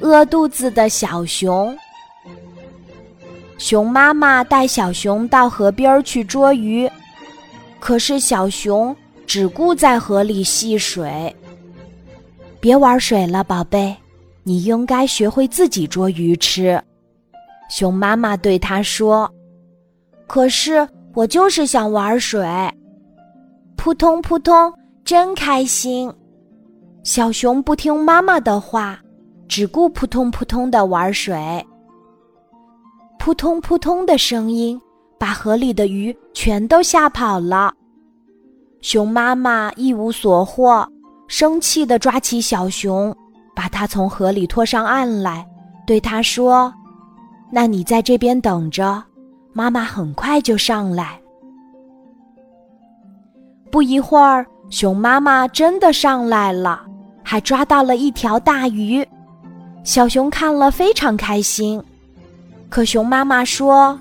饿肚子的小熊。熊妈妈带小熊到河边去捉鱼，可是小熊只顾在河里戏水。别玩水了，宝贝，你应该学会自己捉鱼吃。熊妈妈对他说：“可是我就是想玩水。”扑通扑通，真开心。小熊不听妈妈的话，只顾扑通扑通的玩水。扑通扑通的声音把河里的鱼全都吓跑了。熊妈妈一无所获，生气地抓起小熊，把它从河里拖上岸来，对它说：“那你在这边等着，妈妈很快就上来。”不一会儿，熊妈妈真的上来了，还抓到了一条大鱼。小熊看了非常开心。可熊妈妈说：“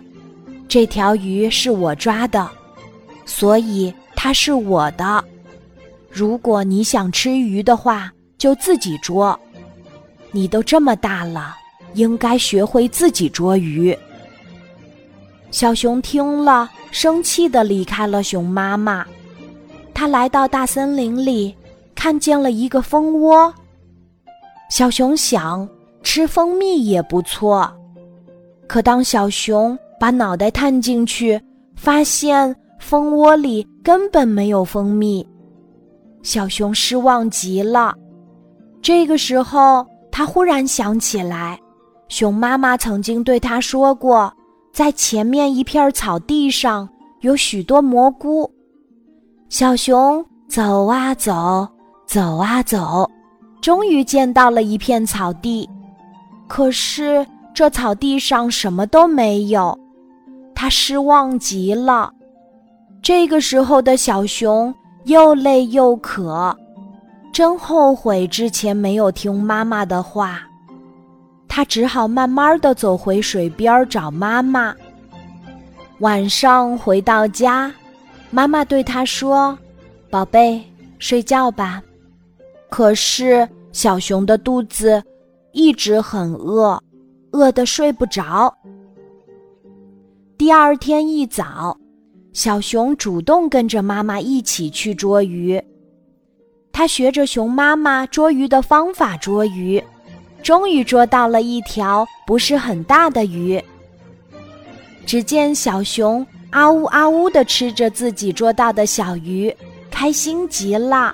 这条鱼是我抓的，所以它是我的。如果你想吃鱼的话，就自己捉。你都这么大了，应该学会自己捉鱼。”小熊听了，生气的离开了熊妈妈。他来到大森林里，看见了一个蜂窝。小熊想吃蜂蜜也不错。可当小熊把脑袋探进去，发现蜂窝里根本没有蜂蜜，小熊失望极了。这个时候，他忽然想起来，熊妈妈曾经对他说过，在前面一片草地上有许多蘑菇。小熊走啊走，走啊走，终于见到了一片草地，可是。这草地上什么都没有，他失望极了。这个时候的小熊又累又渴，真后悔之前没有听妈妈的话。他只好慢慢的走回水边找妈妈。晚上回到家，妈妈对他说：“宝贝，睡觉吧。”可是小熊的肚子一直很饿。饿得睡不着。第二天一早，小熊主动跟着妈妈一起去捉鱼。他学着熊妈妈捉鱼的方法捉鱼，终于捉到了一条不是很大的鱼。只见小熊啊呜啊呜地吃着自己捉到的小鱼，开心极了。